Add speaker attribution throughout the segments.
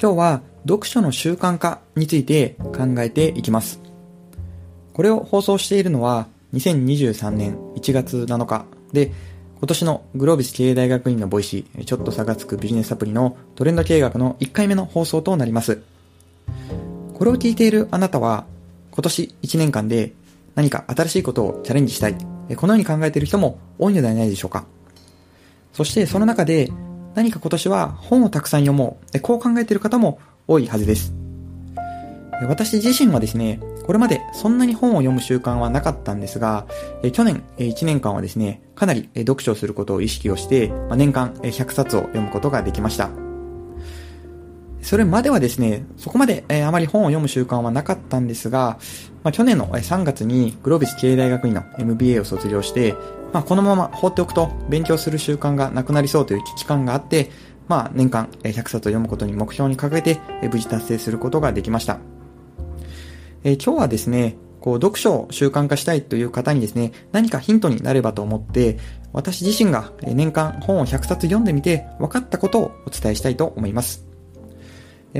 Speaker 1: 今日は読書の習慣化について考えていきます。これを放送しているのは2023年1月7日で、今年のグロービス経営大学院の Voicy、ちょっと差がつくビジネスサプリのトレンド経営学の1回目の放送となります。これを聞いているあなたは、今年1年間で何か新しいことをチャレンジしたい、このように考えている人も多いのではないでしょうか。そしてその中で何か今年は本をたくさん読もう、こう考えている方も多いはずです。私自身はですね、これまでそんなに本を読む習慣はなかったんですが、去年1年間はですね、かなり読書をすることを意識をして、年間100冊を読むことができました。それまではですね、そこまであまり本を読む習慣はなかったんですが、去年の3月にグロービス経営大学院の MBA を卒業して、まあ、このまま放っておくと勉強する習慣がなくなりそうという危機感があって、まあ、年間100冊を読むことに目標に掲げて、無事達成することができました。え今日はですね、こう、読書を習慣化したいという方にですね、何かヒントになればと思って、私自身が年間本を100冊読んでみて分かったことをお伝えしたいと思います。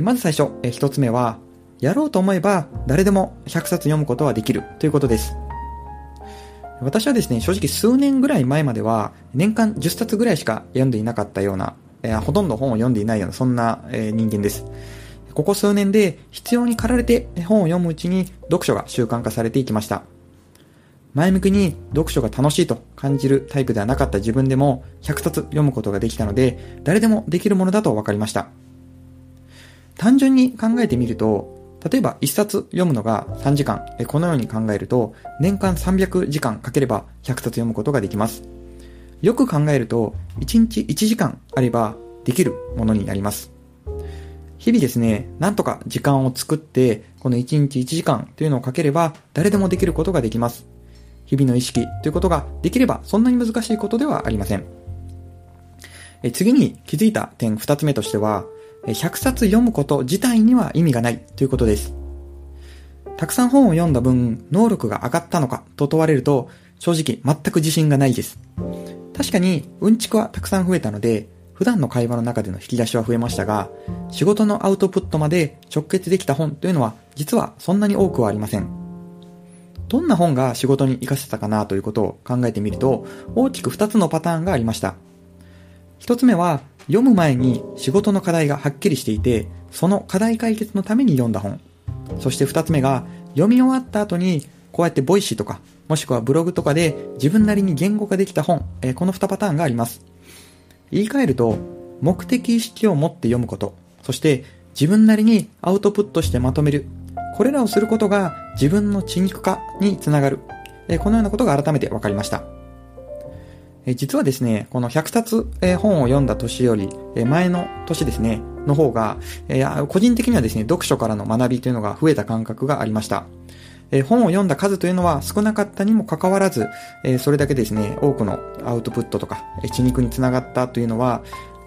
Speaker 1: まず最初、一つ目は、やろうと思えば誰でも100冊読むことはできるということです。私はですね、正直数年ぐらい前までは年間10冊ぐらいしか読んでいなかったような、えー、ほとんど本を読んでいないようなそんな、えー、人間です。ここ数年で必要に駆られて本を読むうちに読書が習慣化されていきました。前向きに読書が楽しいと感じるタイプではなかった自分でも100冊読むことができたので誰でもできるものだと分かりました。単純に考えてみると例えば1冊読むのが3時間、このように考えると、年間300時間かければ100冊読むことができます。よく考えると、1日1時間あればできるものになります。日々ですね、なんとか時間を作って、この1日1時間というのをかければ、誰でもできることができます。日々の意識ということができれば、そんなに難しいことではありません。え次に気づいた点2つ目としては、100冊読むこと自体には意味がないということです。たくさん本を読んだ分、能力が上がったのかと問われると、正直全く自信がないです。確かに、うんちくはたくさん増えたので、普段の会話の中での引き出しは増えましたが、仕事のアウトプットまで直結できた本というのは、実はそんなに多くはありません。どんな本が仕事に活かせたかなということを考えてみると、大きく2つのパターンがありました。1つ目は、読む前に仕事の課題がはっきりしていて、その課題解決のために読んだ本。そして二つ目が、読み終わった後に、こうやって Voicy とか、もしくはブログとかで自分なりに言語化できた本、えー、この2パターンがあります。言い換えると、目的意識を持って読むこと、そして自分なりにアウトプットしてまとめる。これらをすることが自分の血肉化につながる。えー、このようなことが改めて分かりました。え実はですね、この100冊、え本を読んだ年より、え前の年ですね、の方が、え個人的にはですね、読書からの学びというのが増えた感覚がありました。え本を読んだ数というのは少なかったにもかかわらず、えそれだけですね、多くのアウトプットとか、え血肉につながったというのは、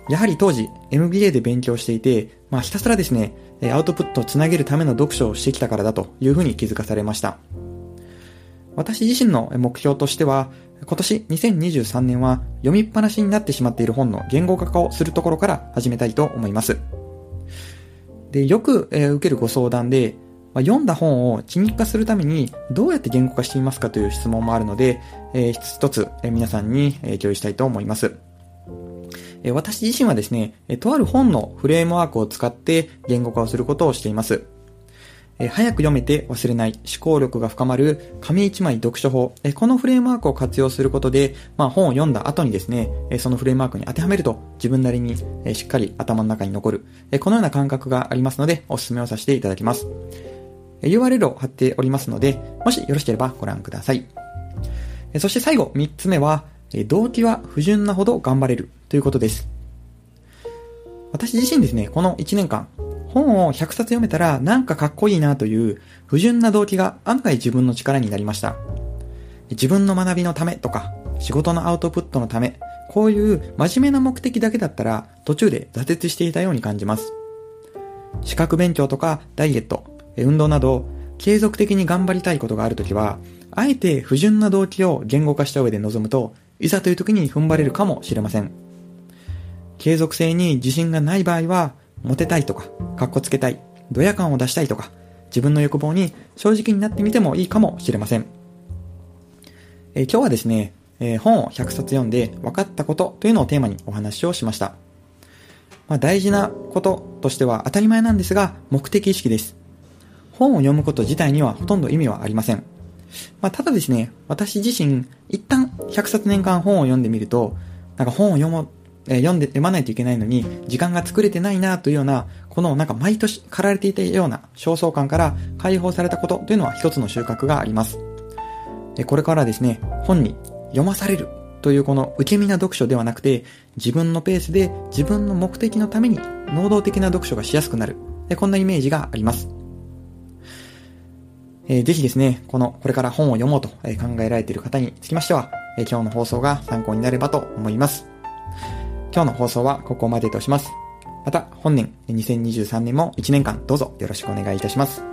Speaker 1: やはり当時 MBA で勉強していて、まあひたすらですね、アウトプットをつなげるための読書をしてきたからだというふうに気づかされました。私自身の目標としては、今年2023年は読みっぱなしになってしまっている本の言語化化をするところから始めたいと思います。で、よく、えー、受けるご相談で、まあ、読んだ本を地肉化するためにどうやって言語化していますかという質問もあるので、えー、一つ、えー、皆さんに、え共有したいと思います。え私自身はですね、とある本のフレームワークを使って言語化をすることをしています。え早く読めて忘れない、思考力が深まる紙一枚読書法、えこのフレームワークを活用することで、まあ、本を読んだ後にですね、えそのフレームワークに当てはめると自分なりに、えしっかり頭の中に残る、えこのような感覚がありますので、お勧めをさせていただきます。え URL を貼っておりますので、もしよろしければご覧ください。えそして最後、3つ目は、え動機は不純なほど頑張れるということです。私自身ですね、この1年間、本を100冊読めたらなんかかっこいいなという不純な動機が案外自分の力になりました。自分の学びのためとか、仕事のアウトプットのため、こういう真面目な目的だけだったら途中で挫折していたように感じます。資格勉強とかダイエット、運動など継続的に頑張りたいことがあるときは、あえて不純な動機を言語化した上で臨むと、いざという時に踏ん張れるかもしれません。継続性に自信がない場合は、モテたいとか、かっこつけたい、ドヤ感を出したいとか、自分の欲望に正直になってみてもいいかもしれません。えー、今日はですね、えー、本を100冊読んで分かったことというのをテーマにお話をしました。まあ、大事なこととしては当たり前なんですが、目的意識です。本を読むこと自体にはほとんど意味はありません。まあ、ただですね、私自身、一旦100冊年間本を読んでみると、なんか本を読もう、えー、読んで、読まないといけないのに、時間が作れてないなというような、このなんか毎年駆られていたような焦燥感から解放されたことというのは一つの収穫があります。えこれからですね、本に読まされるというこの受け身な読書ではなくて、自分のペースで自分の目的のために能動的な読書がしやすくなる。えこんなイメージがあります。えー、ぜひですね、この、これから本を読もうと考えられている方につきましては、えー、今日の放送が参考になればと思います。今日の放送はここまでとします。また、本年、2023年も1年間どうぞよろしくお願いいたします。